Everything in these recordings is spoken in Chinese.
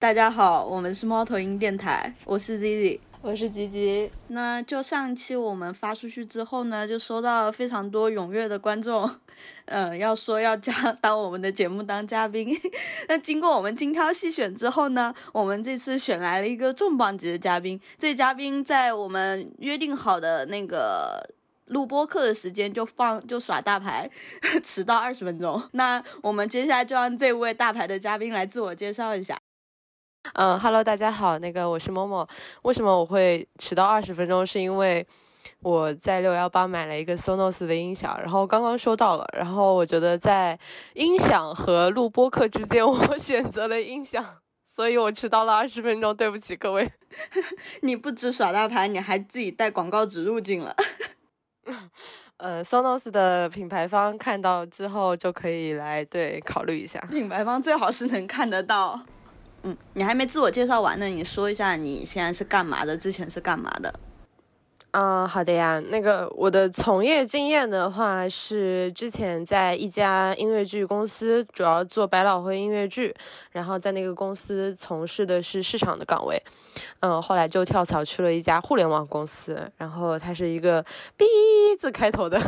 大家好，我们是猫头鹰电台，我是 Zizi，我是吉吉。那就上一期我们发出去之后呢，就收到了非常多踊跃的观众，嗯，要说要加当我们的节目当嘉宾。那经过我们精挑细选之后呢，我们这次选来了一个重磅级的嘉宾。这嘉宾在我们约定好的那个。录播课的时间就放就耍大牌，迟到二十分钟。那我们接下来就让这位大牌的嘉宾来自我介绍一下。嗯，Hello，大家好，那个我是某某。为什么我会迟到二十分钟？是因为我在六幺八买了一个 Sonos 的音响，然后刚刚收到了。然后我觉得在音响和录播课之间，我 选择了音响，所以我迟到了二十分钟。对不起各位。你不止耍大牌，你还自己带广告植入进了。呃，Sonos 的品牌方看到之后就可以来对考虑一下。品牌方最好是能看得到。嗯，你还没自我介绍完呢，你说一下你现在是干嘛的？之前是干嘛的？嗯，好的呀。那个我的从业经验的话，是之前在一家音乐剧公司，主要做百老汇音乐剧，然后在那个公司从事的是市场的岗位。嗯，后来就跳槽去了一家互联网公司，然后它是一个 B 字开头的，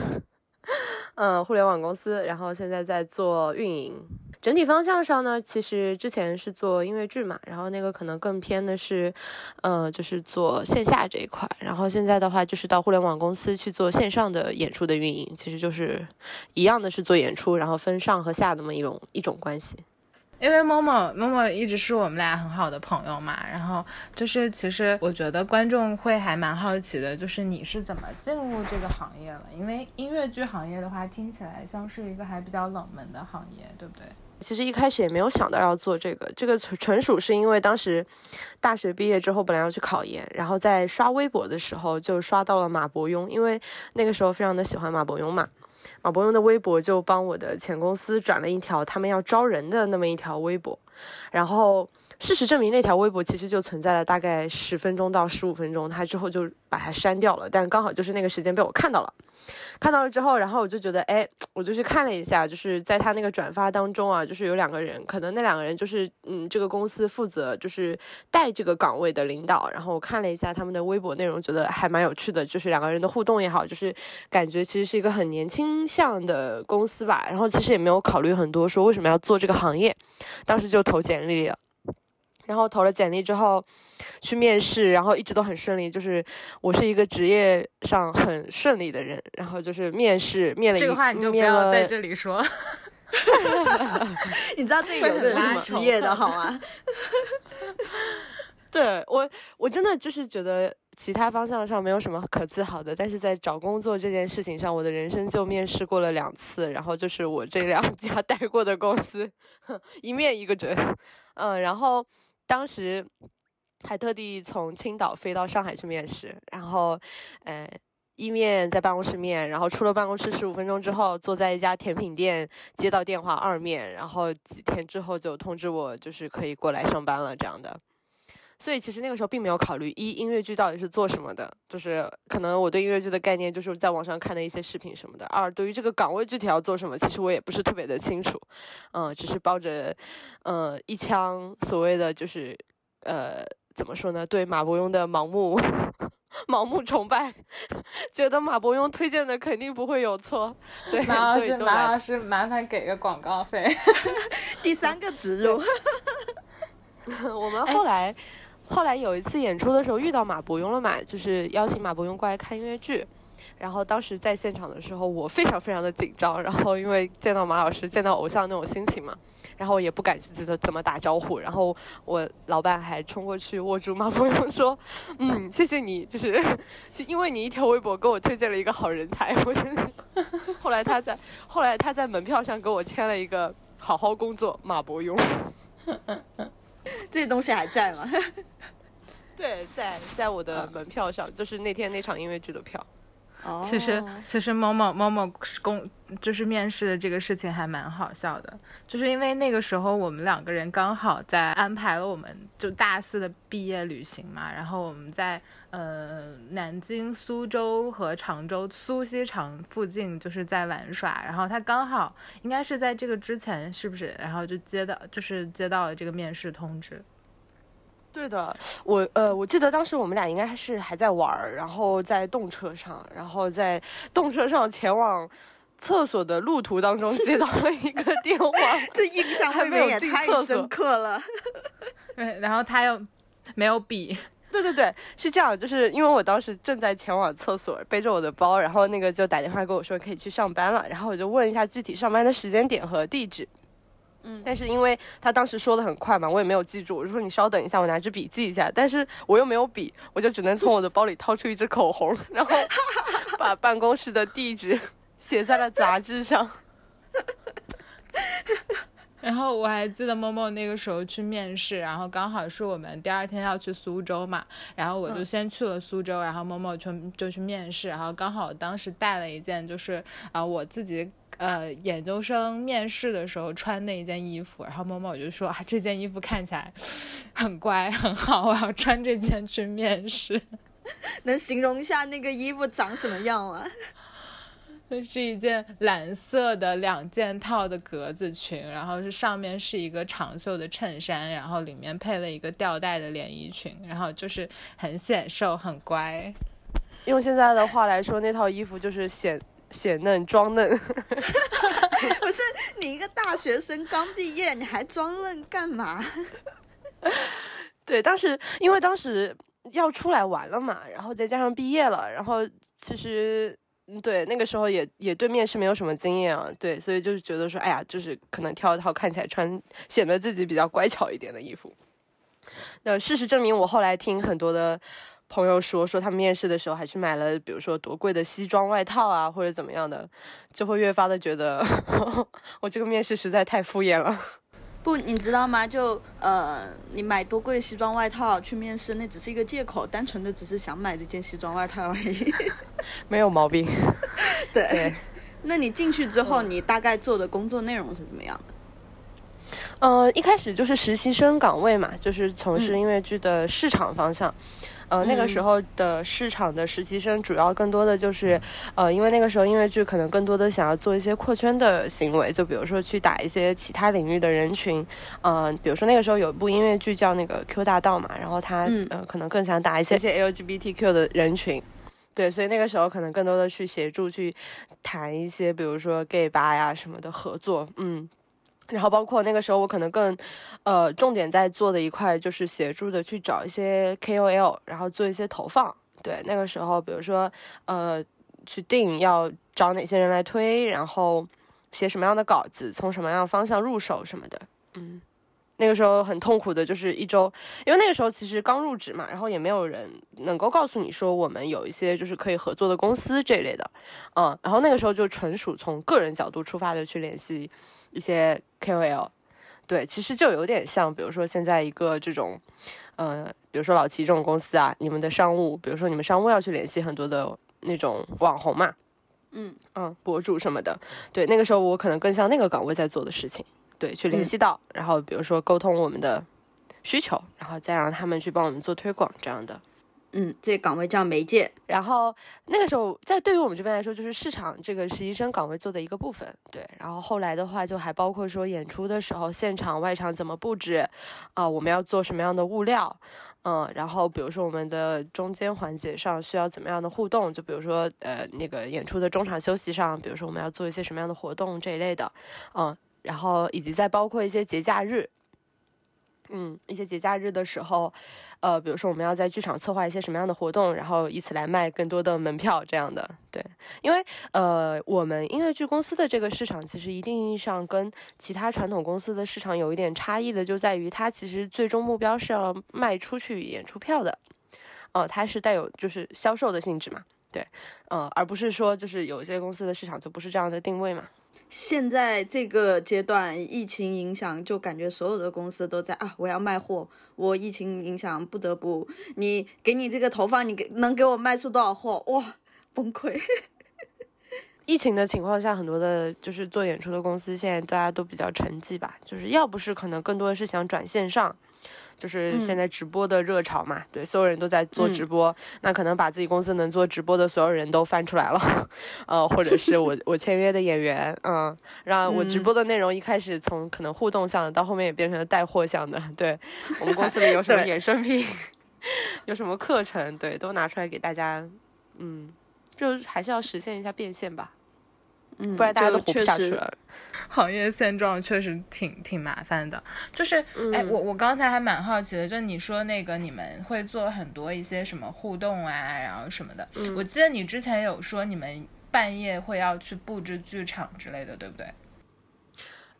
嗯，互联网公司，然后现在在做运营。整体方向上呢，其实之前是做音乐剧嘛，然后那个可能更偏的是，呃，就是做线下这一块，然后现在的话就是到互联网公司去做线上的演出的运营，其实就是一样的是做演出，然后分上和下那么一种一种关系。因为某某某某一直是我们俩很好的朋友嘛，然后就是其实我觉得观众会还蛮好奇的，就是你是怎么进入这个行业了？因为音乐剧行业的话，听起来像是一个还比较冷门的行业，对不对？其实一开始也没有想到要做这个，这个纯纯属是因为当时大学毕业之后本来要去考研，然后在刷微博的时候就刷到了马伯庸，因为那个时候非常的喜欢马伯庸嘛，马伯庸的微博就帮我的前公司转了一条他们要招人的那么一条微博，然后事实证明那条微博其实就存在了大概十分钟到十五分钟，他之后就把它删掉了，但刚好就是那个时间被我看到了。看到了之后，然后我就觉得，哎，我就去看了一下，就是在他那个转发当中啊，就是有两个人，可能那两个人就是，嗯，这个公司负责就是带这个岗位的领导。然后我看了一下他们的微博内容，觉得还蛮有趣的，就是两个人的互动也好，就是感觉其实是一个很年轻向的公司吧。然后其实也没有考虑很多，说为什么要做这个行业，当时就投简历了。然后投了简历之后，去面试，然后一直都很顺利。就是我是一个职业上很顺利的人。然后就是面试，面了这个话你就不要在这里说。你知道这个有个人是失业的 好吗？对我，我真的就是觉得其他方向上没有什么可自豪的，但是在找工作这件事情上，我的人生就面试过了两次，然后就是我这两家待过的公司，一面一个准。嗯，然后。当时还特地从青岛飞到上海去面试，然后，呃，一面在办公室面，然后出了办公室十五分钟之后，坐在一家甜品店接到电话二面，然后几天之后就通知我就是可以过来上班了这样的。所以其实那个时候并没有考虑一音乐剧到底是做什么的，就是可能我对音乐剧的概念就是在网上看的一些视频什么的。二对于这个岗位具体要做什么，其实我也不是特别的清楚，嗯，只是抱着，呃，一腔所谓的就是，呃，怎么说呢？对马伯庸的盲目 盲目崇拜，觉得马伯庸推荐的肯定不会有错。对，马老师，马老师，麻烦给个广告费。第三个植入，我们后来。后来有一次演出的时候遇到马伯庸了嘛，就是邀请马伯庸过来看音乐剧，然后当时在现场的时候，我非常非常的紧张，然后因为见到马老师、见到偶像那种心情嘛，然后也不敢去怎怎么打招呼，然后我老板还冲过去握住马伯庸说：“嗯，谢谢你，就是 因为你一条微博给我推荐了一个好人才。”我后来他在后来他在门票上给我签了一个“好好工作，马伯庸”。这些东西还在吗？对，在在我的门票上，就是那天那场音乐剧的票。哦，其实其实某某某某公就是面试的这个事情还蛮好笑的，就是因为那个时候我们两个人刚好在安排了我们就大四的毕业旅行嘛，然后我们在呃南京、苏州和常州苏锡常附近就是在玩耍，然后他刚好应该是在这个之前是不是？然后就接到就是接到了这个面试通知。对的，我呃，我记得当时我们俩应该是还在玩儿，然后在动车上，然后在动车上前往厕所的路途当中接到了一个 电话，这印象未免也太深刻了。对，然后他又没有笔。对对对，是这样，就是因为我当时正在前往厕所，背着我的包，然后那个就打电话跟我说可以去上班了，然后我就问一下具体上班的时间点和地址。嗯，但是因为他当时说的很快嘛，我也没有记住。我就说你稍等一下，我拿支笔记一下。但是我又没有笔，我就只能从我的包里掏出一支口红，然后 把办公室的地址写在了杂志上。然后我还记得某某那个时候去面试，然后刚好是我们第二天要去苏州嘛，然后我就先去了苏州，然后某某就就去面试，然后刚好当时带了一件就是啊我自己。呃，研究生面试的时候穿那一件衣服，然后某某就说啊，这件衣服看起来很乖很好，我要穿这件去面试。能形容一下那个衣服长什么样吗？那是一件蓝色的两件套的格子裙，然后是上面是一个长袖的衬衫，然后里面配了一个吊带的连衣裙，然后就是很显瘦很乖。用现在的话来说，那套衣服就是显。显嫩装嫩，不是你一个大学生刚毕业，你还装嫩干嘛？对，当时因为当时要出来玩了嘛，然后再加上毕业了，然后其实对那个时候也也对面试没有什么经验啊，对，所以就是觉得说，哎呀，就是可能挑一套看起来穿显得自己比较乖巧一点的衣服。那事实证明，我后来听很多的。朋友说说他们面试的时候还去买了，比如说多贵的西装外套啊，或者怎么样的，就会越发的觉得 我这个面试实在太敷衍了。不，你知道吗？就呃，你买多贵西装外套去面试，那只是一个借口，单纯的只是想买这件西装外套而已，没有毛病。对，那你进去之后，你大概做的工作内容是怎么样的？呃，一开始就是实习生岗位嘛，就是从事音乐剧的市场方向。呃，那个时候的市场的实习生主要更多的就是，呃，因为那个时候音乐剧可能更多的想要做一些扩圈的行为，就比如说去打一些其他领域的人群，嗯，比如说那个时候有一部音乐剧叫那个《Q 大道》嘛，然后他呃可能更想打一些一些 LGBTQ 的人群，对，所以那个时候可能更多的去协助去谈一些，比如说 gay 吧呀什么的合作，嗯。然后包括那个时候，我可能更，呃，重点在做的一块就是协助的去找一些 KOL，然后做一些投放。对，那个时候，比如说，呃，去定要找哪些人来推，然后写什么样的稿子，从什么样的方向入手什么的。嗯，那个时候很痛苦的，就是一周，因为那个时候其实刚入职嘛，然后也没有人能够告诉你说我们有一些就是可以合作的公司这类的。嗯，然后那个时候就纯属从个人角度出发的去联系。一些 KOL，对，其实就有点像，比如说现在一个这种，呃，比如说老齐这种公司啊，你们的商务，比如说你们商务要去联系很多的那种网红嘛，嗯。嗯，博主什么的，对，那个时候我可能更像那个岗位在做的事情，对，去联系到，然后比如说沟通我们的需求，然后再让他们去帮我们做推广这样的。嗯，这岗位叫媒介。然后那个时候，在对于我们这边来说，就是市场这个实习生岗位做的一个部分。对，然后后来的话，就还包括说演出的时候，现场外场怎么布置，啊，我们要做什么样的物料，嗯，然后比如说我们的中间环节上需要怎么样的互动，就比如说呃那个演出的中场休息上，比如说我们要做一些什么样的活动这一类的，嗯，然后以及再包括一些节假日。嗯，一些节假日的时候，呃，比如说我们要在剧场策划一些什么样的活动，然后以此来卖更多的门票，这样的。对，因为呃，我们音乐剧公司的这个市场，其实一定意义上跟其他传统公司的市场有一点差异的，就在于它其实最终目标是要卖出去演出票的，呃，它是带有就是销售的性质嘛，对，呃，而不是说就是有一些公司的市场就不是这样的定位嘛。现在这个阶段，疫情影响，就感觉所有的公司都在啊，我要卖货，我疫情影响不得不，你给你这个投放，你给能给我卖出多少货？哇，崩溃！疫情的情况下，很多的就是做演出的公司，现在大家都比较沉寂吧，就是要不是可能更多的是想转线上。就是现在直播的热潮嘛，对，所有人都在做直播，那可能把自己公司能做直播的所有人都翻出来了，呃，或者是我 我签约的演员，嗯，让我直播的内容一开始从可能互动向的，到后面也变成了带货向的，对我们公司里有什么衍生品，有什么课程，对，都拿出来给大家，嗯，就还是要实现一下变现吧。嗯，不然大家都活不下去了。行业现状确实挺挺麻烦的，就是，哎，我我刚才还蛮好奇的，就你说那个你们会做很多一些什么互动啊，然后什么的。我记得你之前有说你们半夜会要去布置剧场之类的，对不对？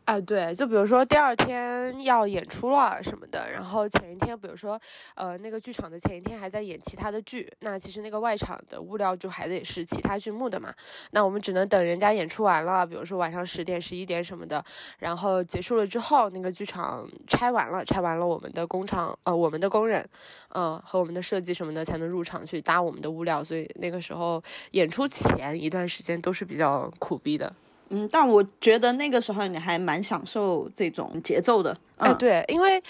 啊，对，就比如说第二天要演出了什么的，然后前一天，比如说，呃，那个剧场的前一天还在演其他的剧，那其实那个外场的物料就还得是其他剧目的嘛，那我们只能等人家演出完了，比如说晚上十点、十一点什么的，然后结束了之后，那个剧场拆完了，拆完了，我们的工厂，呃，我们的工人，呃，和我们的设计什么的才能入场去搭我们的物料，所以那个时候演出前一段时间都是比较苦逼的。嗯，但我觉得那个时候你还蛮享受这种节奏的。哎，对，因为，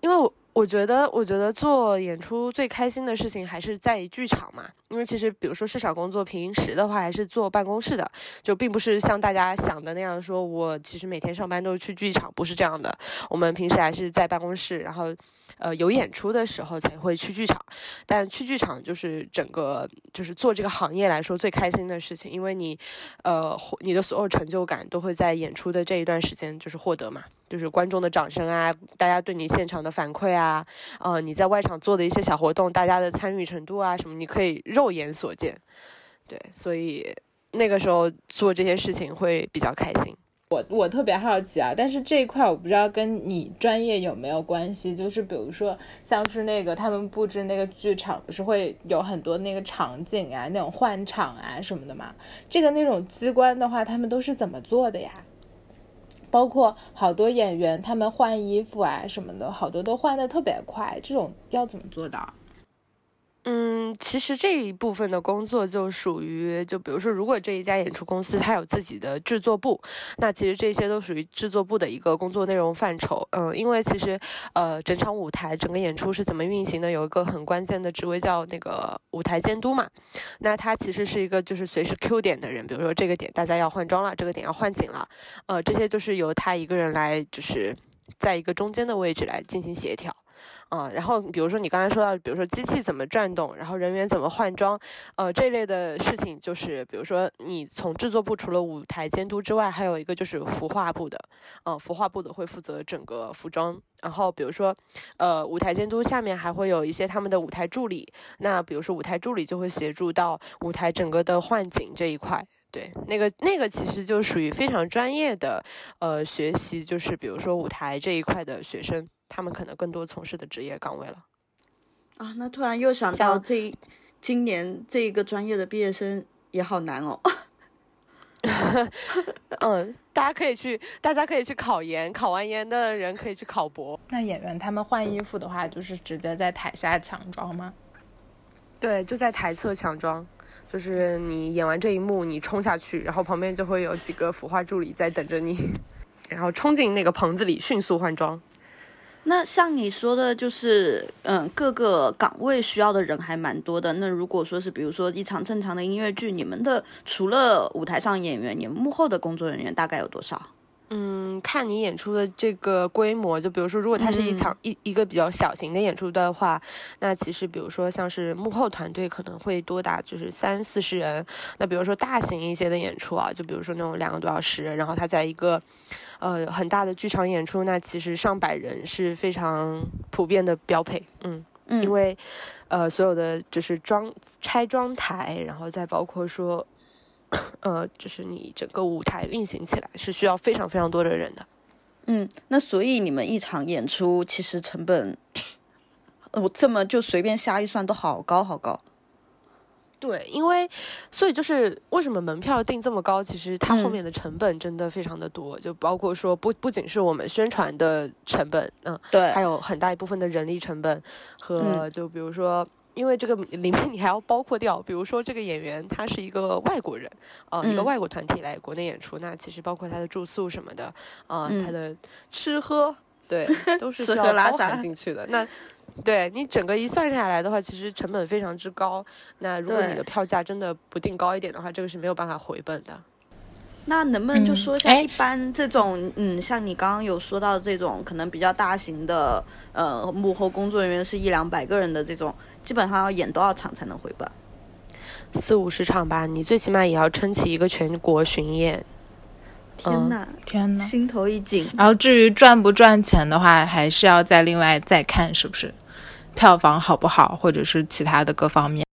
因为我我觉得，我觉得做演出最开心的事情还是在剧场嘛。因为其实，比如说市场工作，平时的话还是坐办公室的，就并不是像大家想的那样，说我其实每天上班都是去剧场，不是这样的。我们平时还是在办公室，然后。呃，有演出的时候才会去剧场，但去剧场就是整个就是做这个行业来说最开心的事情，因为你，呃，你的所有成就感都会在演出的这一段时间就是获得嘛，就是观众的掌声啊，大家对你现场的反馈啊，呃，你在外场做的一些小活动，大家的参与程度啊什么，你可以肉眼所见，对，所以那个时候做这些事情会比较开心。我我特别好奇啊，但是这一块我不知道跟你专业有没有关系。就是比如说，像是那个他们布置那个剧场，不是会有很多那个场景啊，那种换场啊什么的嘛？这个那种机关的话，他们都是怎么做的呀？包括好多演员他们换衣服啊什么的，好多都换的特别快，这种要怎么做到？嗯，其实这一部分的工作就属于，就比如说，如果这一家演出公司它有自己的制作部，那其实这些都属于制作部的一个工作内容范畴。嗯，因为其实，呃，整场舞台整个演出是怎么运行的，有一个很关键的职位叫那个舞台监督嘛。那他其实是一个就是随时 Q 点的人，比如说这个点大家要换装了，这个点要换景了，呃，这些都是由他一个人来，就是在一个中间的位置来进行协调。啊，然后比如说你刚才说到，比如说机器怎么转动，然后人员怎么换装，呃，这类的事情就是，比如说你从制作部除了舞台监督之外，还有一个就是服化部的，呃，服化部的会负责整个服装。然后比如说，呃，舞台监督下面还会有一些他们的舞台助理，那比如说舞台助理就会协助到舞台整个的换景这一块。对，那个那个其实就属于非常专业的，呃，学习就是比如说舞台这一块的学生。他们可能更多从事的职业岗位了，啊，那突然又想到这今年这一个专业的毕业生也好难哦。嗯，大家可以去，大家可以去考研，考完研的人可以去考博。那演员他们换衣服的话，就是直接在台下抢妆吗？对，就在台侧抢妆，就是你演完这一幕，你冲下去，然后旁边就会有几个服化助理在等着你，然后冲进那个棚子里迅速换装。那像你说的，就是嗯，各个岗位需要的人还蛮多的。那如果说是，比如说一场正常的音乐剧，你们的除了舞台上演员，你们幕后的工作人员大概有多少？嗯，看你演出的这个规模，就比如说，如果它是一场一一个比较小型的演出的话，那其实比如说像是幕后团队可能会多达就是三四十人。那比如说大型一些的演出啊，就比如说那种两个多小时，然后它在一个呃很大的剧场演出，那其实上百人是非常普遍的标配。嗯，因为呃所有的就是装拆装台，然后再包括说。呃，就是你整个舞台运行起来是需要非常非常多的人的。嗯，那所以你们一场演出其实成本，我这么就随便瞎一算都好高好高。对，因为所以就是为什么门票定这么高？其实它后面的成本真的非常的多，就包括说不不仅是我们宣传的成本，嗯，对，还有很大一部分的人力成本和就比如说。因为这个里面你还要包括掉，比如说这个演员他是一个外国人，呃，一个外国团体来国内演出，那其实包括他的住宿什么的，啊，他的吃喝，对，都是需要包拉撒含进去的。那对你整个一算下来的话，其实成本非常之高。那如果你的票价真的不定高一点的话，这个是没有办法回本的。那能不能就嗯说一下，哎一般这种，嗯，像你刚刚有说到的这种，可能比较大型的，呃，幕后工作人员是一两百个人的这种，基本上要演多少场才能回本？四五十场吧，你最起码也要撑起一个全国巡演。嗯天哪，天呐。心头一紧。然后至于赚不赚钱的话，还是要再另外再看是不是票房好不好，或者是其他的各方面。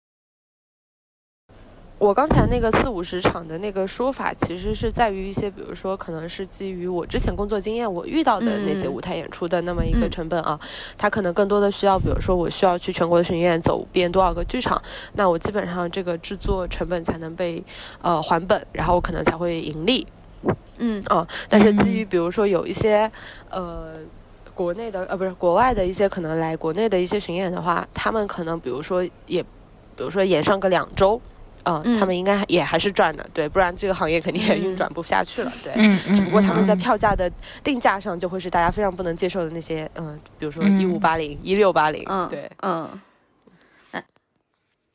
我刚才那个四五十场的那个说法，其实是在于一些，比如说，可能是基于我之前工作经验，我遇到的那些嗯舞台演出的那么一个嗯成本啊，它可能更多的需要，比如说我需要去全国的巡演，走遍多少个剧场，那我基本上这个制作成本才能被呃还本，然后我可能才会盈利。嗯啊，但是基于比如说有一些呃国内的呃不是国外的一些可能来国内的一些巡演的话，他们可能比如说也比如说演上个两周。嗯，嗯他们应该也还是赚的，对，不然这个行业肯定也运转不下去了，对。嗯嗯只不过他们在嗯。票价的定价上就会是大家非常不能接受的那些，嗯，比如说嗯。一五八零、一六八零，嗯，对，嗯。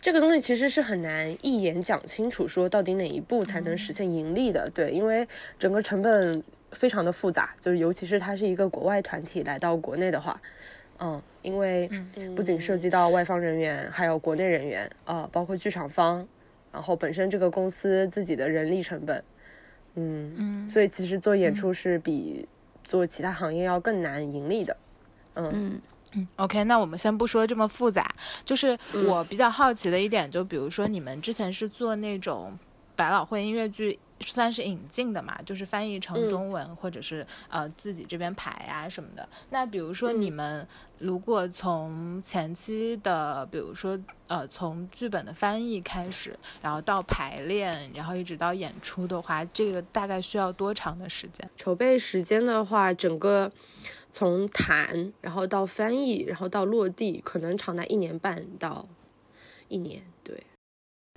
这个东西其实是很难一眼讲清楚，说到底哪一步才能实现盈利的。对，因为整个成本非常的复杂，就是尤其是它是一个国外团体来到国内的话，嗯，因为不仅涉及到外方人员，还有国内人员，呃，包括剧场方，然后本身这个公司自己的人力成本，嗯，嗯。所以其实做演出是比做其他行业要更难盈利的。嗯。OK，那我们先不说这么复杂，就是我比较好奇的一点，就比如说你们之前是做那种百老汇音乐剧。算是引进的嘛，就是翻译成嗯中文，或者是呃自己这边排啊什么的。那比如说嗯你们如果从前期的，比如说呃从剧本的翻译开始，然后到排练，然后一直到演出的话，这个大概需要多长的时间？筹备时间的话，整个从谈，然后到翻译，然后到落地，可能长达一年半到一年。对，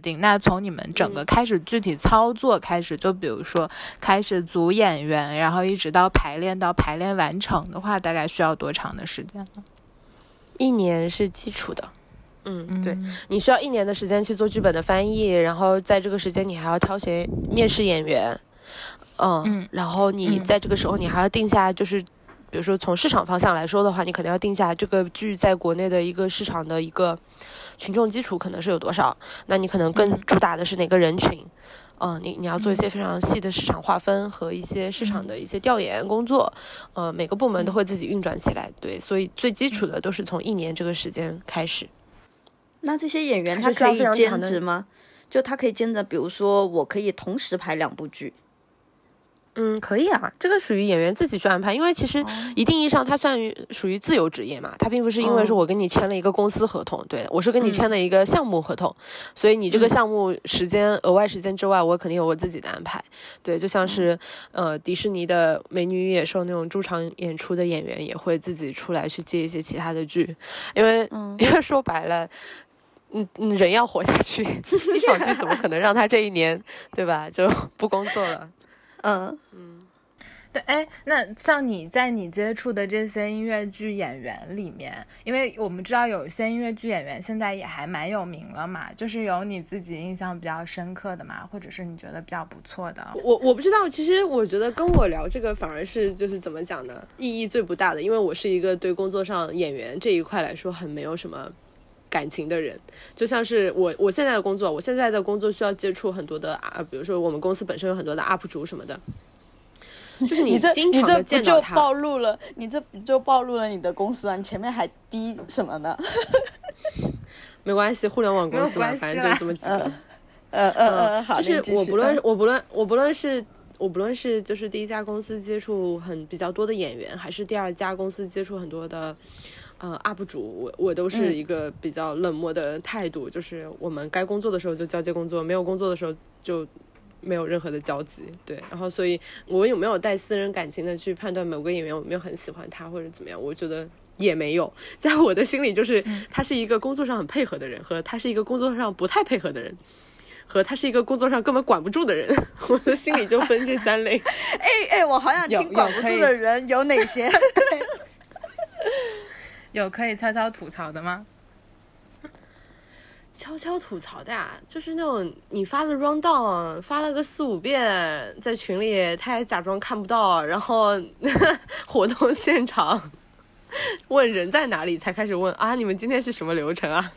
定。那从你们整个嗯开始具体操作开始，就比如说开始组演员，然后一直到排练到排练完成的话，大概需要多长的时间呢？一年是基础的。嗯，对，嗯你需要一年的时间去做剧本的翻译，然后在这个时间你还要挑选面试演员，嗯，嗯然后你嗯在这个时候你还要定下，就是比如说从市场方向来说的话，你可能要定下这个剧在国内的一个市场的一个群众基础可能是有多少，那你可能更嗯主打的是哪个人群。嗯，你你要做一些非常细的市场划分和一些市场的一些调研工作，呃，每个部门都会自己运转起来，对，所以最基础的都是从一年这个时间开始。那这些演员他可以兼职吗？就他可以兼着，比如说我可以同时拍两部剧。嗯，可以啊，这个属于演员自己去安排，因为其实一定意义上它算于属于自由职业嘛，它并不是因为说哦我跟你签了一个公司合同，对我是跟你签了一个项目合同，所以你这个项目时间额外时间之外，我肯定有我自己的安排，对，就像是呃迪士尼的《美女与野兽》那种驻场演出的演员也会自己出来去接一些其他的剧，因为、嗯 因为说白了。嗯嗯，人要活下去，一场剧怎么可能让他这一年，对吧？就不工作了？嗯嗯对，哎，那像你在你接触的这些音乐剧演员里面，因为我们知道有些音乐剧演员现在也还蛮有名了嘛，就是有你自己印象比较深刻的嘛，或者是你觉得比较不错的。我我不知道，其实我觉得跟我聊这个反而是就是怎么讲呢，意义最不大的，因为我是一个对工作上演员这一块来说很没有什么感情的人，就像是我我现在的工作，我现在的工作需要接触很多的啊，比如说我们公司本身有很多的 UP 主什么的，就是你这经常的你这不就见到他，暴露了？你这不就暴露了你的公司啊？你前面还低什么呢？没关系，互联网公司嘛，反正就啦这么几个。呃呃呃呃，好，就是我不论嗯我不论我不论是我不论是就是第一家公司接触很比较多的演员，还是第二家公司接触很多的呃 UP 主，我我都是嗯一个比较冷漠的态度，就是我们该工作的时候就交接工作，没有工作的时候就。没有任何的交集，对，然后所以我有没有带私人感情的去判断某个演员有没有很喜欢他或者怎么样？我觉得也没有，在我的心里就是他是一个工作上很配合的人，和他是一个工作上不太配合的人。和他是一个工作上根本管不住的人，我的心里就分这三类。哎哎，我好想听管不住的人有哪些？有可以悄悄吐槽的吗？悄悄吐槽的呀，就是那种你发的 round down 发了个四五遍，在群里他还假装看不到，然后活动现场问人在哪里，才开始问啊，你们今天是什么流程啊？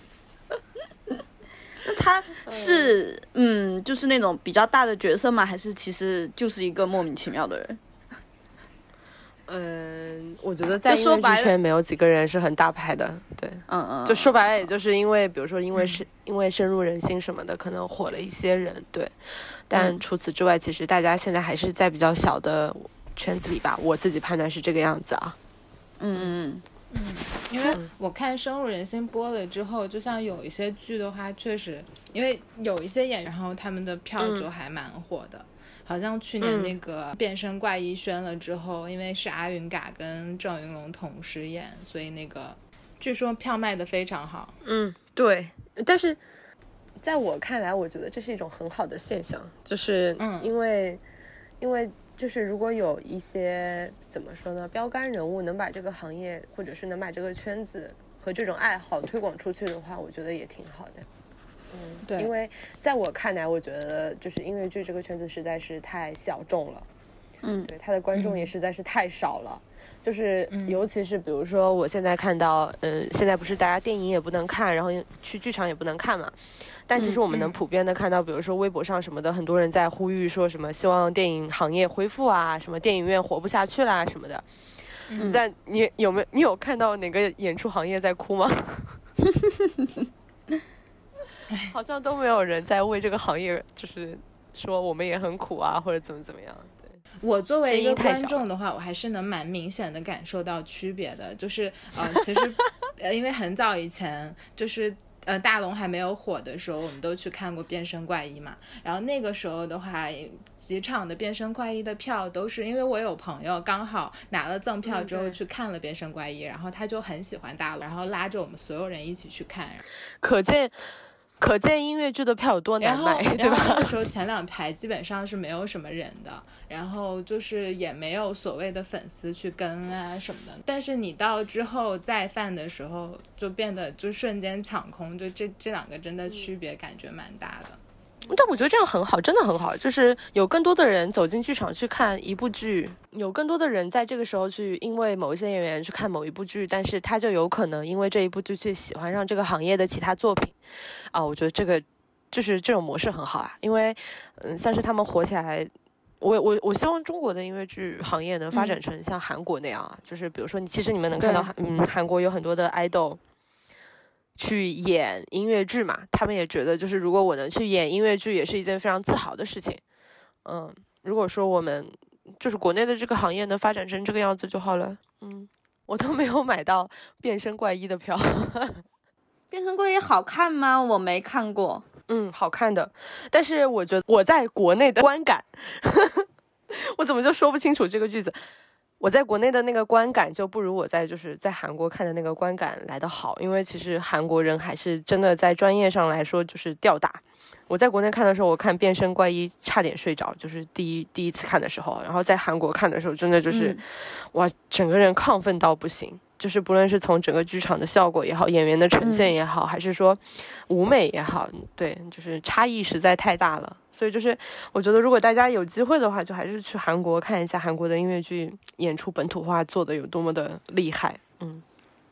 那他是嗯，就是那种比较大的角色吗？还是其实就是一个莫名其妙的人？嗯，我觉得在音乐剧圈没有几个人是很大牌的，对，嗯嗯，就说白了，也就是因为，比如说，因为是因为深入人心什么的，可能火了一些人，对。但除此之外，其实大家现在还是在比较小的圈子里吧。我自己判断是这个样子啊。嗯嗯嗯，因为我看深入人心播了之后，就像有一些剧的话，确实，因为有一些演员，然后他们的票就还蛮火的。好像去年那个变身怪医宣了之后，因为是阿云嘎跟郑云龙同时演，所以那个据说票卖的非常好。嗯，对。但是在我看来，我觉得这是一种很好的现象，就是因为因为就是如果有一些怎么说呢，标杆人物能把这个行业或者是能把这个圈子和这种爱好推广出去的话，我觉得也挺好的。嗯，对，因为在我看来，我觉得就是音乐剧这个圈子实在是太小众了，嗯，对，他的观众也实在是太少了，就是尤其是比如说我现在看到，嗯，现在不是大家电影也不能看，然后去剧场也不能看嘛，但其实我们能普遍的看到，比如说微博上什么的，很多人在呼吁说什么希望电影行业恢复啊，什么电影院活不下去啦什么的，但你有没有你有看到哪个演出行业在哭吗？好像都没有人在为这个行业，就是说我们也很苦啊，或者怎么怎么样。对我作为一个观众的话，我还是能蛮明显的感受到区别的。就是呃，其实呃，因为很早以前，就是呃大龙还没有火的时候，我们都去看过《变身怪医》嘛。然后那个时候的话，几场的《变身怪医》的票都是因为我有朋友刚好拿了赠票之后去看了《变身怪医》，然后他就很喜欢大龙，然后拉着我们所有人一起去看。可见。可见音乐剧的票有多难买，对吧？那时候前两排基本上是没有什么人的，然后就是也没有所谓的粉丝去跟啊什么的。但是你到之后再犯的时候，就变得就瞬间抢空，就这这两个真的区别感觉蛮大的。但我觉得这样很好，真的很好，就是有更多的人走进剧场去看一部剧，有更多的人在这个时候去因为某一些演员去看某一部剧，但是他就有可能因为这一部剧去喜欢上这个行业的其他作品，啊，我觉得这个就是这种模式很好啊，因为嗯，像是他们火起来，我我我希望中国的音乐剧行业能发展成像韩国那样啊，就是比如说你其实你们能看到嗯韩国有很多的 idol。去演音乐剧嘛，他们也觉得就是如果我能去演音乐剧，也是一件非常自豪的事情。嗯，如果说我们就是国内的这个行业能发展成这个样子就好了。嗯，我都没有买到变身怪医的票。变身怪医好看吗？我没看过。嗯，好看的，但是我觉得我在国内的观感，我怎么就说不清楚这个句子？我在国内的那个观感就不如我在就是在韩国看的那个观感来的好，因为其实韩国人还是真的在专业上来说就是吊打。我在国内看的时候，我看《变身怪医》差点睡着，就是第一第一次看的时候，然后在韩国看的时候，真的就是，哇，整个人亢奋到不行。就是不论是从整个剧场的效果也好，演员的呈现也好，还是说舞美也好，对，就是差异实在太大了。所以就是我觉得，如果大家有机会的话，就还是去韩国看一下韩国的音乐剧演出本土化做的有多么的厉害。嗯，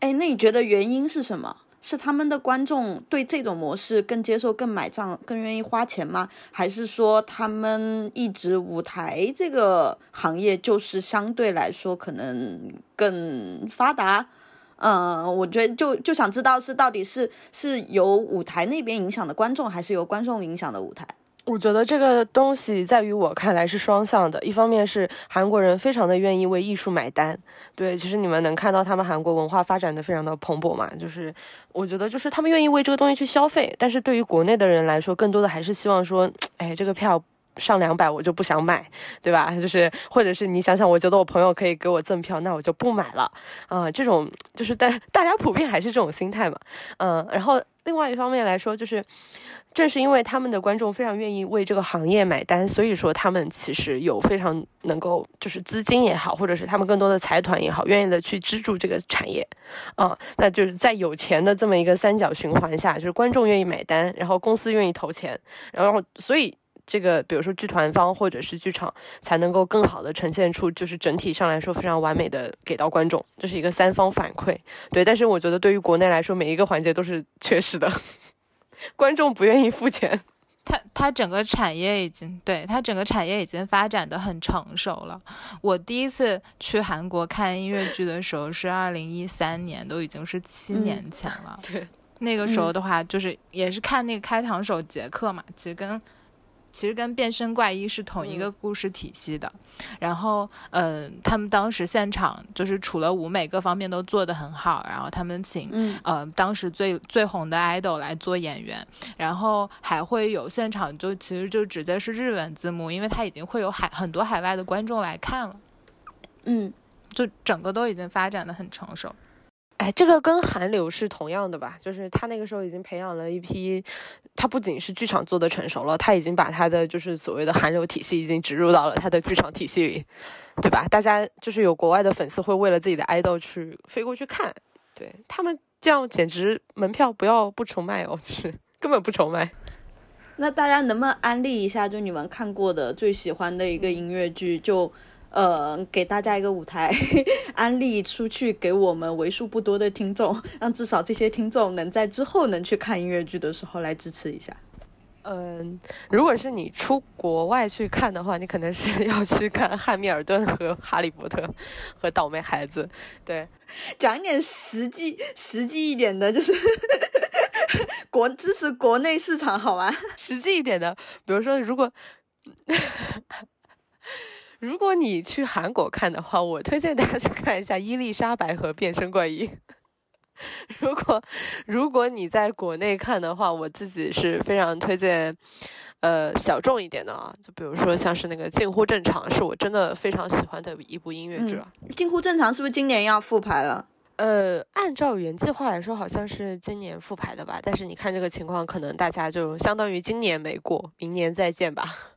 哎，那你觉得原因是什么？是他们的观众对这种模式更接受、更买账、更愿意花钱吗？还是说他们一直舞台这个行业就是相对来说可能更发达？嗯，我觉得就就想知道是到底是是由舞台那边影响的观众，还是由观众影响的舞台？我觉得这个东西在于我看来是双向的，一方面是韩国人非常的愿意为艺术买单，对，其实你们能看到他们韩国文化发展的非常的蓬勃嘛，就是我觉得就是他们愿意为这个东西去消费，但是对于国内的人来说，更多的还是希望说，哎，这个票上两百我就不想买，对吧？就是或者是你想想，我觉得我朋友可以给我赠票，那我就不买了，啊，这种就是大大家普遍还是这种心态嘛，嗯，然后。另外一方面来说，就是正是因为他们的观众非常愿意为这个行业买单，所以说他们其实有非常能够就是资金也好，或者是他们更多的财团也好，愿意的去资助这个产业，啊，那就是在有钱的这么一个三角循环下，就是观众愿意买单，然后公司愿意投钱，然后所以。这个，比如说剧团方或者是剧场，才能够更好的呈现出，就是整体上来说非常完美的给到观众，这是一个三方反馈。对，但是我觉得对于国内来说，每一个环节都是缺失的，观众不愿意付钱。它它整个产业已经对它整个产业已经发展的很成熟了。我第一次去韩国看音乐剧的时候是二零一三年，都已经是七年前了。对，那个时候的话，就是也是看那个开膛手杰克嘛，其实跟。其实跟变身怪医是同一个故事体系的，然后，呃，他们当时现场就是除了舞美各方面都做得很好，然后他们请，呃，当时最最红的 idol 来做演员，然后还会有现场就其实就直接是日文字幕，因为他已经会有海很多海外的观众来看了，嗯，就整个都已经发展的很成熟。哎，这个跟韩流是同样的吧？就是他那个时候已经培养了一批，他不仅是剧场做的成熟了，他已经把他的就是所谓的韩流体系已经植入到了他的剧场体系里，对吧？大家就是有国外的粉丝会为了自己的爱豆去飞过去看，对他们这样简直门票不要不愁卖哦，就是根本不愁卖。那大家能不能安利一下，就你们看过的最喜欢的一个音乐剧就？呃，给大家一个舞台，安利出去给我们为数不多的听众，让至少这些听众能在之后能去看音乐剧的时候来支持一下。嗯，如果是你出国外去看的话，你可能是要去看《汉密尔顿》和《哈利波特》和《倒霉孩子》。对，讲一点实际、实际一点的，就是 国支持国内市场，好吧？实际一点的，比如说，如果。如果你去韩国看的话，我推荐大家去看一下《伊丽莎白和变身怪医》。如果如果你在国内看的话，我自己是非常推荐，呃，小众一点的啊，就比如说像是那个《近乎正常》，是我真的非常喜欢的一部音乐剧了。《近乎正常》是不是今年要复排了？呃，按照原计划来说，好像是今年复排的吧。但是你看这个情况，可能大家就相当于今年没过，明年再见吧。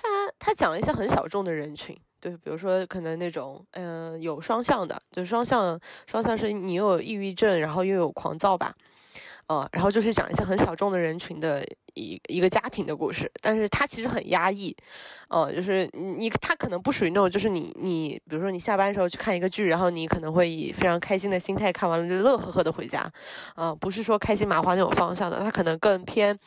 他他讲了一些很小众的人群，对，比如说可能那种，嗯，有双向的，就双向，双向是你又有抑郁症，然后又有狂躁吧，呃，然后就是讲一些很小众的人群的一一个家庭的故事，但是他其实很压抑，呃，就是你他可能不属于那种，就是你你，比如说你下班的时候去看一个剧，然后你可能会以非常开心的心态看完了乐呵呵的回家，啊，不是说开心麻花那种方向的，他可能更偏。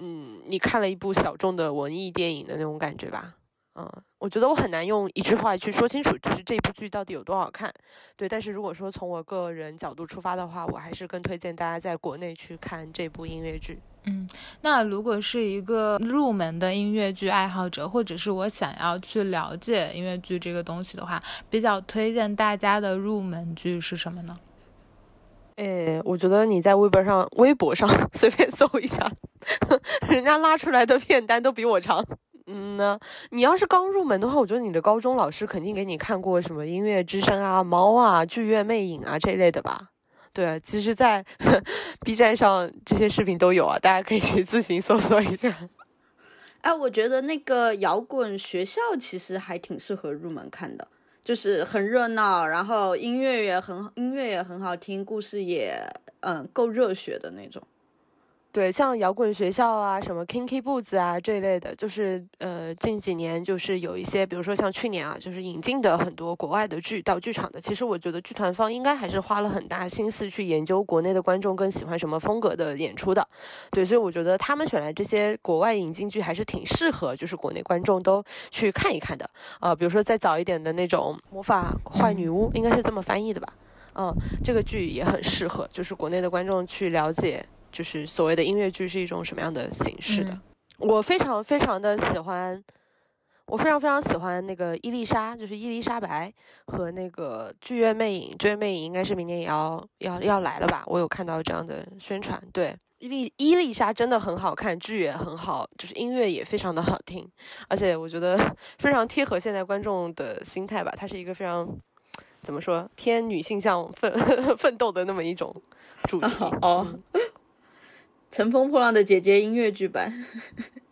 嗯，你看了一部小众的文艺电影的那种感觉吧？嗯，我觉得我很难用一句话去说清楚，就是这部剧到底有多好看。对，但是如果说从我个人角度出发的话，我还是更推荐大家在国内去看这部音乐剧。嗯，那如果是一个入门的音乐剧爱好者，或者是我想要去了解音乐剧这个东西的话，比较推荐大家的入门剧是什么呢？哎，我觉得你在微博上、微博上随便搜一下，人家拉出来的片单都比我长。嗯呢，你要是刚入门的话，我觉得你的高中老师肯定给你看过什么音乐之声啊、猫啊、剧院魅影啊这一类的吧？对，其实，在 B 站上这些视频都有啊，大家可以去自行搜索一下。哎，我觉得那个摇滚学校其实还挺适合入门看的。就是很热闹，然后音乐也很音乐也很好听，故事也嗯够热血的那种。对，像摇滚学校啊，什么 Kinky Boots 啊这一类的，就是呃近几年就是有一些，比如说像去年啊，就是引进的很多国外的剧到剧场的。其实我觉得剧团方应该还是花了很大心思去研究国内的观众更喜欢什么风格的演出的。对，所以我觉得他们选来这些国外引进剧还是挺适合，就是国内观众都去看一看的。呃，比如说再早一点的那种魔法坏女巫，应该是这么翻译的吧？嗯，这个剧也很适合，就是国内的观众去了解。就是所谓的音乐剧是一种什么样的形式的？我非常非常的喜欢，我非常非常喜欢那个伊丽莎，就是伊丽莎白和那个剧院魅影。剧院魅影应该是明年也要要要来了吧？我有看到这样的宣传。对，伊丽伊丽莎真的很好看，剧也很好，就是音乐也非常的好听，而且我觉得 非常贴合现在观众的心态吧。它是一个非常怎么说偏女性向奋 奋斗的那么一种主题哦。乘风破浪的姐姐音乐剧版，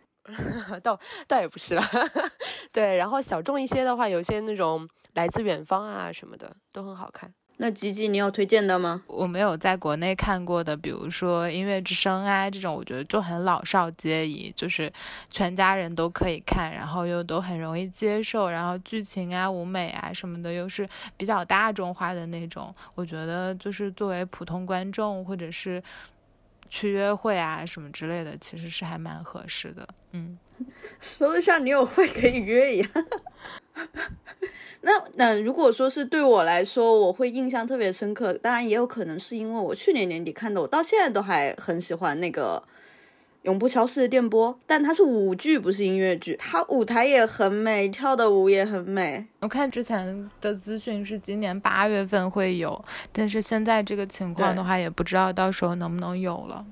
倒倒也不是了。对，然后小众一些的话，有些那种来自远方啊什么的都很好看。那吉吉，你有推荐的吗？我没有在国内看过的，比如说音乐之声啊这种，我觉得就很老少皆宜，就是全家人都可以看，然后又都很容易接受，然后剧情啊、舞美啊什么的又是比较大众化的那种，我觉得就是作为普通观众或者是去约会啊什么之类的，其实是还蛮合适的。嗯，说的像你有会可以约一样。那那如果说是对我来说，我会印象特别深刻。当然也有可能是因为我去年年底看的，我到现在都还很喜欢那个《永不消逝的电波》。但它是舞剧，不是音乐剧。它舞台也很美，跳的舞也很美。我看之前的资讯是今年八月份会有，但是现在这个情况的话，也不知道到时候能不能有了。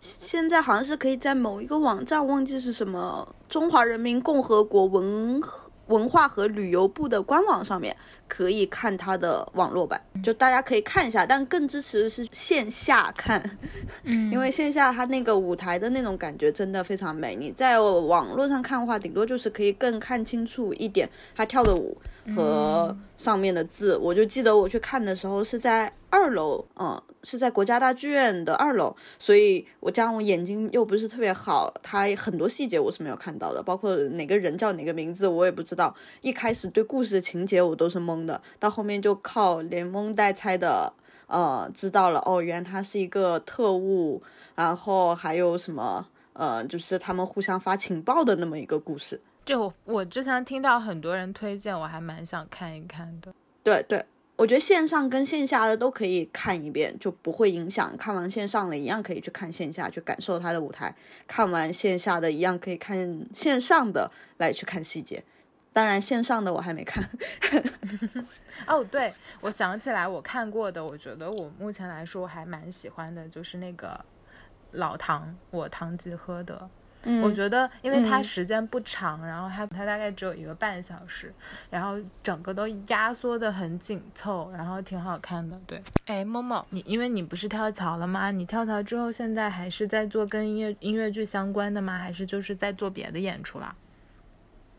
现在好像是可以在某一个网站，忘记是什么，中华人民共和国文。文化和旅游部的官网上面可以看它的网络版，就大家可以看一下，但更支持的是线下看，嗯，因为线下它那个舞台的那种感觉真的非常美。你在网络上看的话，顶多就是可以更看清楚一点他跳的舞和上面的字。我就记得我去看的时候是在二楼，嗯。是在国家大剧院的二楼，所以我加上我眼睛又不是特别好，它很多细节我是没有看到的，包括哪个人叫哪个名字我也不知道。一开始对故事的情节我都是懵的，到后面就靠连蒙带猜的，呃，知道了哦，原来他是一个特务，然后还有什么，呃，就是他们互相发情报的那么一个故事。就我之前听到很多人推荐，我还蛮想看一看的。对对。我觉得线上跟线下的都可以看一遍，就不会影响。看完线上了一样可以去看线下，去感受他的舞台；看完线下的一样可以看线上的来去看细节。当然，线上的我还没看。哦，对，我想起来我看过的，我觉得我目前来说还蛮喜欢的，就是那个老唐，我堂吉诃德。我觉得，因为它时间不长，然后它它大概只有一个半小时，然后整个都压缩的很紧凑，然后挺好看的。对，哎，默默，你因为你不是跳槽了吗？你跳槽之后，现在还是在做跟音乐音乐剧相关的吗？还是就是在做别的演出啦？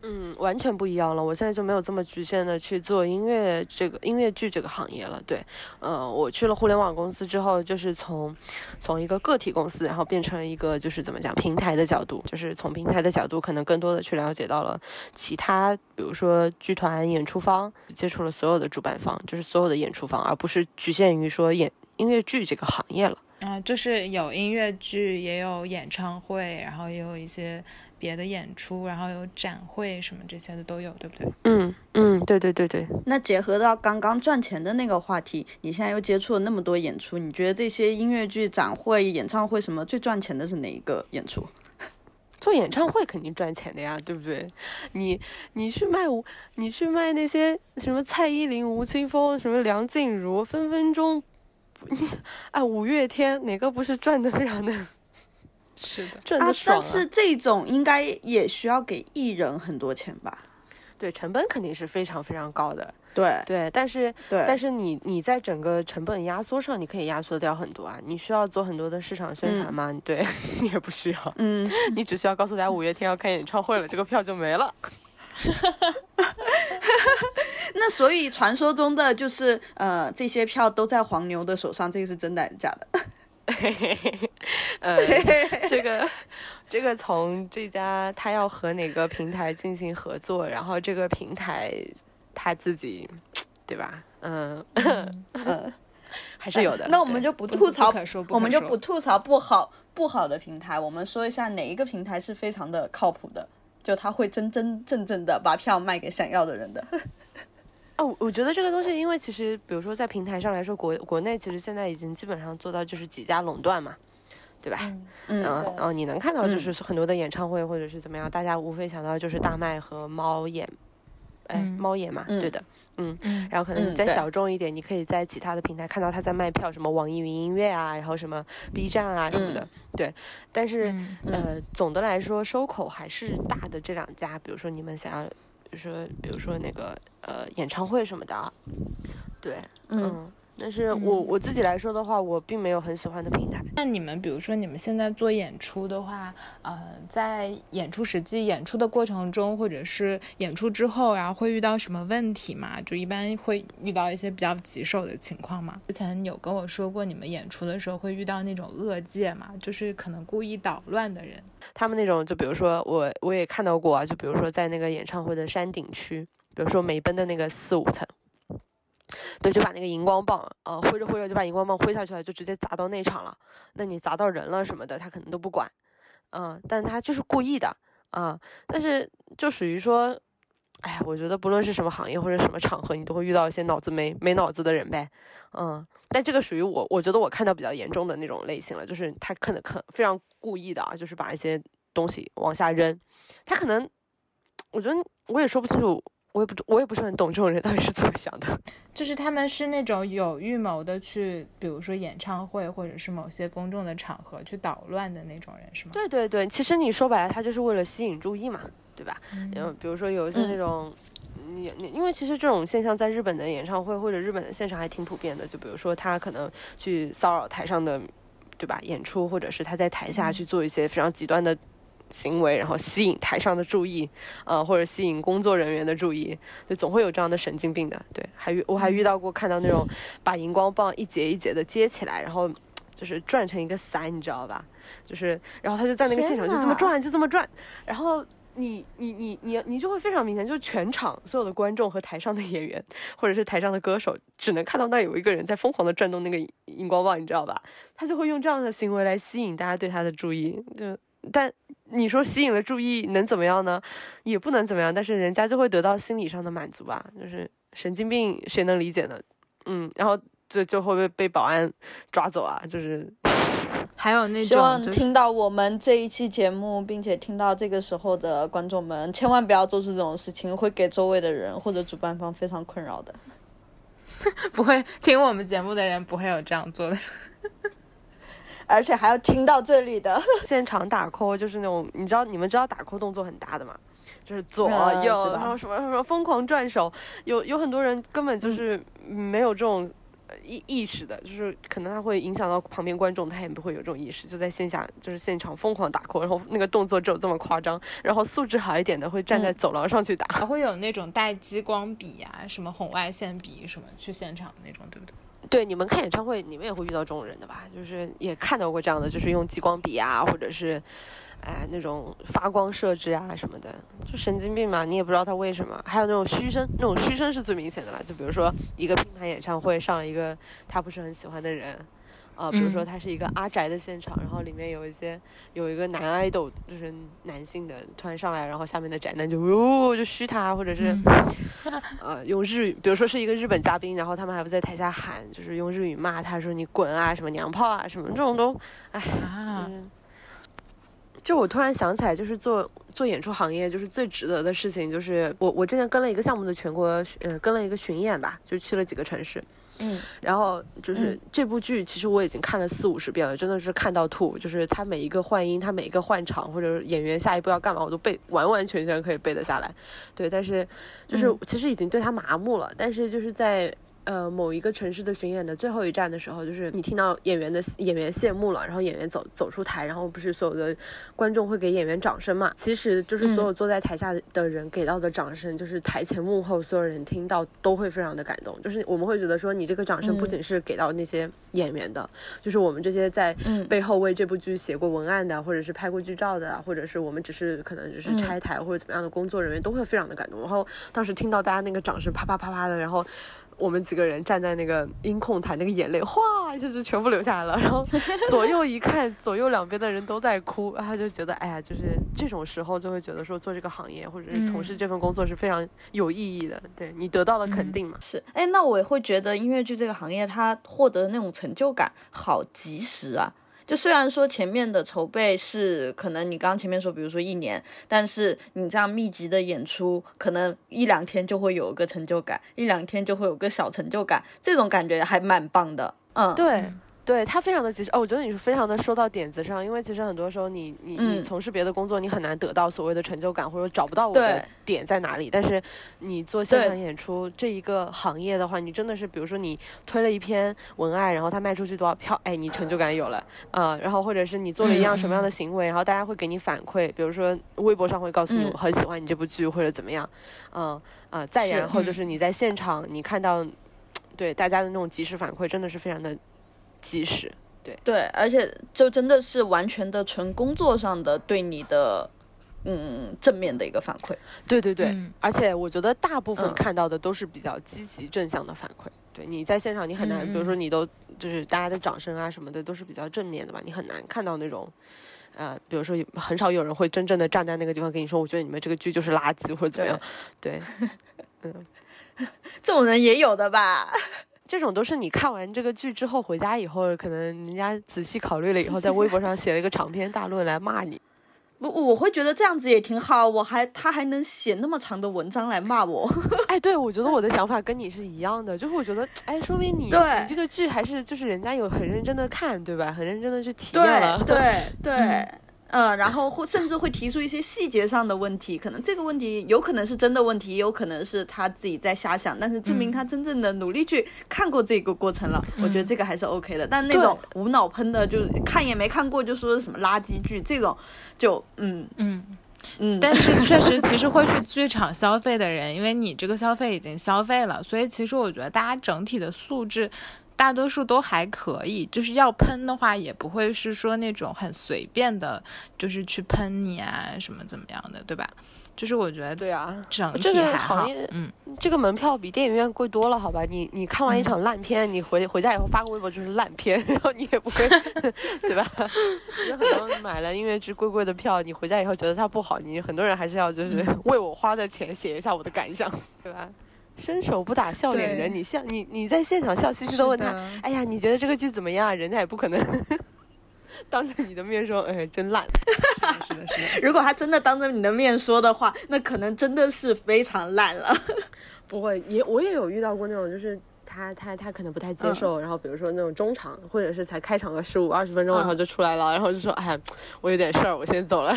嗯，完全不一样了。我现在就没有这么局限的去做音乐这个音乐剧这个行业了。对，呃，我去了互联网公司之后，就是从从一个个体公司，然后变成了一个就是怎么讲平台的角度，就是从平台的角度，可能更多的去了解到了其他，比如说剧团、演出方，接触了所有的主办方，就是所有的演出方，而不是局限于说演音乐剧这个行业了。啊，就是有音乐剧，也有演唱会，然后也有一些。别的演出，然后有展会什么这些的都有，对不对？嗯嗯，对对对对。那结合到刚刚赚钱的那个话题，你现在又接触了那么多演出，你觉得这些音乐剧、展会、演唱会什么最赚钱的是哪一个演出？做演唱会肯定赚钱的呀，对不对？你你去卖舞，你去卖那些什么蔡依林、吴青峰、什么梁静茹，分分钟，哎，五月天哪个不是赚的非常的？是的，赚的爽啊！但是这种应该也需要给艺人很多钱吧？对，成本肯定是非常非常高的。对对，但是对，但是你你在整个成本压缩上，你可以压缩掉很多啊。你需要做很多的市场宣传吗？对你也不需要。嗯，你只需要告诉大家五月天要开演唱会了，这个票就没了。那所以传说中的就是呃，这些票都在黄牛的手上，这个是真的还是假的？嘿嘿嘿，呃，这个，这个从这家他要和哪个平台进行合作，然后这个平台他自己，对吧？嗯嗯，还是有的。那我们就不吐槽，我们就不吐槽不好不好的平台，我们说一下哪一个平台是非常的靠谱的，就他会真真正正的把票卖给想要的人的。哦，我觉得这个东西，因为其实，比如说在平台上来说，国国内其实现在已经基本上做到就是几家垄断嘛，对吧？嗯，然后你能看到就是很多的演唱会或者是怎么样，大家无非想到就是大麦和猫眼，哎，猫眼嘛，对的，嗯，然后可能你再小众一点，你可以在其他的平台看到他在卖票，什么网易云音乐啊，然后什么 B 站啊什么的，对。但是呃，总的来说，收口还是大的这两家，比如说你们想要。就是，比如说那个呃演唱会什么的，对，嗯，但是我我自己来说的话，我并没有很喜欢的平台。那你们比如说你们现在做演出的话，呃，在演出实际演出的过程中，或者是演出之后，然后会遇到什么问题吗？就一般会遇到一些比较棘手的情况吗？之前有跟我说过，你们演出的时候会遇到那种恶界嘛，就是可能故意捣乱的人。他们那种，就比如说我我也看到过啊，就比如说在那个演唱会的山顶区，比如说梅奔的那个四五层。对，就把那个荧光棒，呃，挥着挥着就把荧光棒挥下去了，就直接砸到内场了。那你砸到人了什么的，他可能都不管，嗯，但他就是故意的，啊，但是就属于说，哎，我觉得不论是什么行业或者什么场合，你都会遇到一些脑子没没脑子的人呗，嗯，但这个属于我，我觉得我看到比较严重的那种类型了，就是他可能可非常故意的啊，就是把一些东西往下扔，他可能，我觉得我也说不清楚。我也不，我也不是很懂这种人到底是怎么想的。就是他们是那种有预谋的去，比如说演唱会或者是某些公众的场合去捣乱的那种人，是吗？对对对，其实你说白了，他就是为了吸引注意嘛，对吧？嗯，比如说有一些那种，演，因为其实这种现象在日本的演唱会或者日本的现场还挺普遍的。就比如说他可能去骚扰台上的，对吧？演出，或者是他在台下去做一些非常极端的。行为，然后吸引台上的注意，呃，或者吸引工作人员的注意，就总会有这样的神经病的。对，还遇我还遇到过看到那种把荧光棒一节一节的接起来，然后就是转成一个伞，你知道吧？就是，然后他就在那个现场就这么转，就这么转，然后你你你你你就会非常明显，就是全场所有的观众和台上的演员，或者是台上的歌手，只能看到那有一个人在疯狂的转动那个荧光棒，你知道吧？他就会用这样的行为来吸引大家对他的注意，就。但你说吸引了注意能怎么样呢？也不能怎么样，但是人家就会得到心理上的满足吧。就是神经病谁能理解呢？嗯，然后就就会被被保安抓走啊。就是还有那种，希望听到我们这一期节目，并且听到这个时候的观众们，千万不要做出这种事情，会给周围的人或者主办方非常困扰的。不会听我们节目的人不会有这样做的。而且还要听到这里的。现场打 call，就是那种你知道你们知道打 call 动作很大的嘛？就是左右，然后什么什么疯狂转手，有有很多人根本就是没有这种意意识的，就是可能他会影响到旁边观众，他也不会有这种意识，就在线下就是现场疯狂打 call，然后那个动作只有这么夸张，然后素质好一点的会站在走廊上去打，还会有那种带激光笔啊、什么红外线笔什么去现场那种，对不对？对，你们看演唱会，你们也会遇到这种人的吧？就是也看到过这样的，就是用激光笔啊，或者是，哎，那种发光设置啊什么的，就神经病嘛！你也不知道他为什么。还有那种嘘声，那种嘘声是最明显的了。就比如说一个品牌演唱会上了一个他不是很喜欢的人。啊，比如说他是一个阿宅的现场，然后里面有一些有一个男爱豆，就是男性的，突然上来，然后下面的宅男就呜就嘘他，或者是呃用日语，比如说是一个日本嘉宾，然后他们还不在台下喊，就是用日语骂他说你滚啊，什么娘炮啊，什么这种都，哎，就是。就我突然想起来，就是做做演出行业，就是最值得的事情，就是我我之前跟了一个项目的全国，呃，跟了一个巡演吧，就去了几个城市。嗯，然后就是这部剧，其实我已经看了四五十遍了，真的是看到吐。就是他每一个换音，他每一个换场，或者演员下一步要干嘛，我都背完完全全可以背得下来。对，但是就是其实已经对他麻木了。但是就是在。呃，某一个城市的巡演的最后一站的时候，就是你听到演员的演员谢幕了，然后演员走走出台，然后不是所有的观众会给演员掌声嘛？其实就是所有坐在台下的人给到的掌声，就是台前幕后所有人听到都会非常的感动。就是我们会觉得说，你这个掌声不仅是给到那些演员的，就是我们这些在背后为这部剧写过文案的，或者是拍过剧照的，或者是我们只是可能只是拆台或者怎么样的工作人员，都会非常的感动。然后当时听到大家那个掌声啪啪啪啪的，然后。我们几个人站在那个音控台，那个眼泪哗一下子全部流下来了。然后 左右一看，左右两边的人都在哭，然后就觉得，哎呀，就是这种时候就会觉得说，做这个行业或者是从事这份工作是非常有意义的。对你得到了肯定嘛？是，哎，那我也会觉得音乐剧这个行业，它获得那种成就感好及时啊。就虽然说前面的筹备是可能你刚刚前面说，比如说一年，但是你这样密集的演出，可能一两天就会有一个成就感，一两天就会有个小成就感，这种感觉还蛮棒的。嗯，对。对他非常的及时哦，我觉得你是非常的说到点子上，因为其实很多时候你你你嗯。从事别的工作，你很难得到所谓的成就感，或者找不到我的点在哪里。但是你做现场演出这一个行业的话，你真的是，比如说你推了一篇文案，然后它卖出去多少票，哎，你成就感有了，呃，然后或者是你做了一样什么样的行为，然后大家会给你反馈，比如说微博上会告诉你嗯。我很喜欢你这部剧或者怎么样，嗯呃，再然后就是你在现场你看到。对大家的那种及时反馈，真的是非常的及时。对对，而且就真的是完全的纯工作上的对你的嗯正面的一个反馈。对对对，嗯而且我觉得大部分嗯看到的都是比较积极正向的反馈。对，你在现场你很难，比如说你都就是大家的掌声啊什么的都是比较正面的吧，你很难看到那种。呃，比如说很少有人会真正的站在那个地方跟你说，我觉得你们这个剧就是垃圾或者怎么样。对，嗯 这种人也有的吧？这种都是你看完这个剧之后回家以后，可能人家仔细考虑了以后，在微博上写了一个长篇大论来骂你。不，我会觉得这样子也挺好。我还他还能写那么长的文章来骂我。哎，对，我觉得我的想法跟你是一样的，就是我觉得，哎，说明你对你这个剧还是就是人家有很认真的看，对吧？很认真的去体验对了。对 对。呃，然后会甚至会提出一些细节上的问题，可能这个问题有可能是真的问题，也有可能是他自己在瞎想，但是证明他真正的努力去看过这个过程了，我觉得这个还是 OK 的。但那种无脑喷的，就看也没看过就说是什么垃圾剧，这种就嗯嗯，嗯，但是确实，其实会去剧场消费的人，因为你这个消费已经消费了，所以其实我觉得大家整体的素质。大多数都还可以，就是要喷的话，也不会是说那种很随便的，就是去喷你啊什么怎么样的，对吧？就是我觉得对啊，整这个体还好嗯，这个门票比电影院贵多了，好吧？你你看完一场烂片，你回回家以后发个微博就是烂片，然后你也不会，对吧？有很多人买了音乐剧贵贵的票，你回家以后觉得它不好，你很多人还是要就是为我花的钱写一下我的感想，对吧？伸手不打笑脸人，你笑你你在现场笑嘻嘻的问他，哎呀，你觉得这个剧怎么样？人家也不可能 当着你的面说，哎，真烂。是的，是的。如果他真的当着你的面说的话，那可能真的是非常烂了。不会，也我也有遇到过那种，就是他他他可能不太接受，然后比如说那种中场或者是才开场个十五二十分钟，嗯然后就出来了，然后就说，哎呀，我有点事儿，我先走了。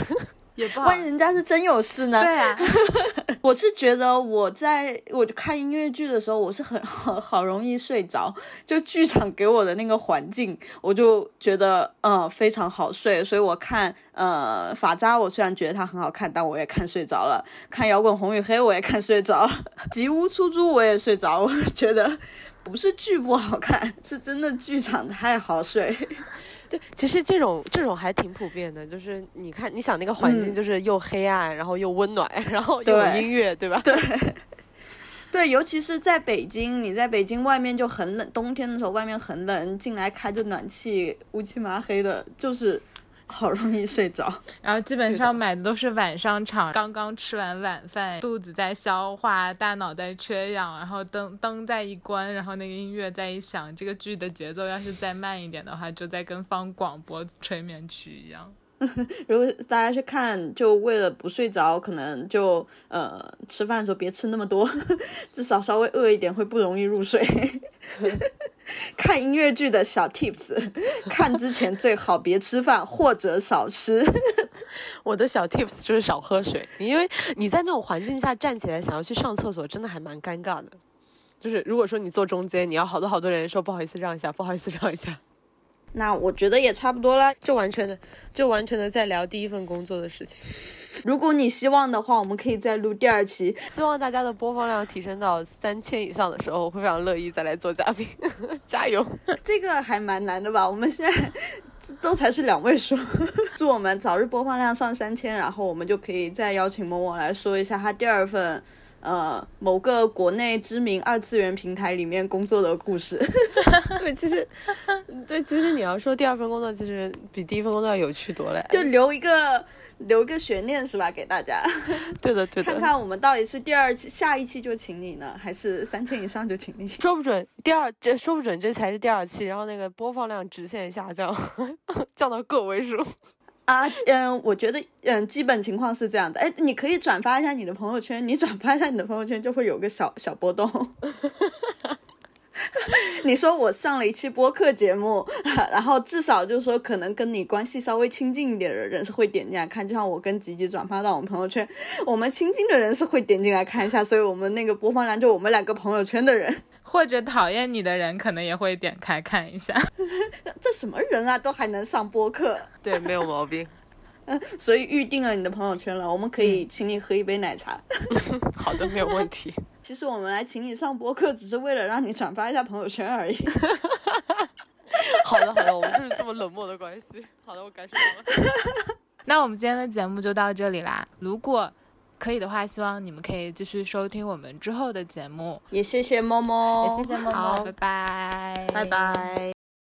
也不好万一人家是真有事呢？对啊，我是觉得我在我看音乐剧的时候，我是很好好容易睡着，就剧场给我的那个环境，我就觉得嗯非常好睡，所以我看呃法扎，我虽然觉得它很好看，但我也看睡着了；看摇滚红与黑，我也看睡着了；吉屋出租我也睡着，我觉得不是剧不好看，是真的剧场太好睡。对，其实这种这种还挺普遍的，就是你看，你想那个环境嗯就是又黑暗，然后又温暖，然后又有音乐，对吧？对，对，尤其是在北京，你在北京外面就很冷，冬天的时候外面很冷，进来开着暖气，乌漆麻黑的，就是好容易睡着。然后基本上买的都是晚上场，刚刚吃完晚饭，肚子在消化，大脑在缺氧，然后灯灯再一关，然后那个音乐再一响，这个剧的节奏要是再慢一点的话，就在跟放广播催眠曲一样。如果大家去看，就为了不睡着，可能就呃吃饭的时候别吃那么多，至少稍微饿一点会不容易入睡。看音乐剧的小 tips，看之前最好别吃饭或者少吃。我的小 tips 就是少喝水，你因为你在那种环境下站起来想要去上厕所，真的还蛮尴尬的。就是如果说你坐中间，你要好多好多人说不好意思让一下，不好意思让一下，那我觉得也差不多了。就完全的就完全的在聊第一份工作的事情。如果你希望的话，我们可以再录第二期。希望大家的播放量提升到三千以上的时候，我会非常乐意再来做嘉宾，加油！这个还蛮难的吧？我们现在都才是两位数，祝我们早日播放量上三千，然后我们就可以再邀请某某来说一下他第二份。呃，某个国内知名二次元平台里面工作的故事。对，其实，对，其实你要说第二份工作，其实比第一份工作要有趣多了。就留一个留一个悬念是吧？给大家 对的，对的。看看我们到底是第二期下一期就请你呢，还是三千以上就请你？说不准第二这说不准这才是第二期，然后那个播放量直线下降，降到个位数。啊，嗯，我觉得，嗯，基本情况是这样的。哎，你可以转发一下你的朋友圈，你转发一下你的朋友圈，就会有个小小波动。你说我上了一期播客节目，然后至少就是说，可能跟你关系稍微亲近一点的人是会点进来看，就像我跟吉吉转发到我们朋友圈，我们亲近的人是会点进来看一下，所以我们那个播放量就我们两个朋友圈的人，或者讨厌你的人可能也会点开看一下。这什么人啊，都还能上播客？对，没有毛病。所以预定了你的朋友圈了，我们可以请你喝一杯奶茶。好的，没有问题。其实我们来请你上播客，只是为了让你转发一下朋友圈而已。好的，好的，我们就是这么冷漠的关系。好的，我感受到了。那我们今天的节目就到这里啦。如果可以的话，希望你们可以继续收听我们之后的节目。也谢谢猫猫，也谢谢猫猫，拜拜，拜拜。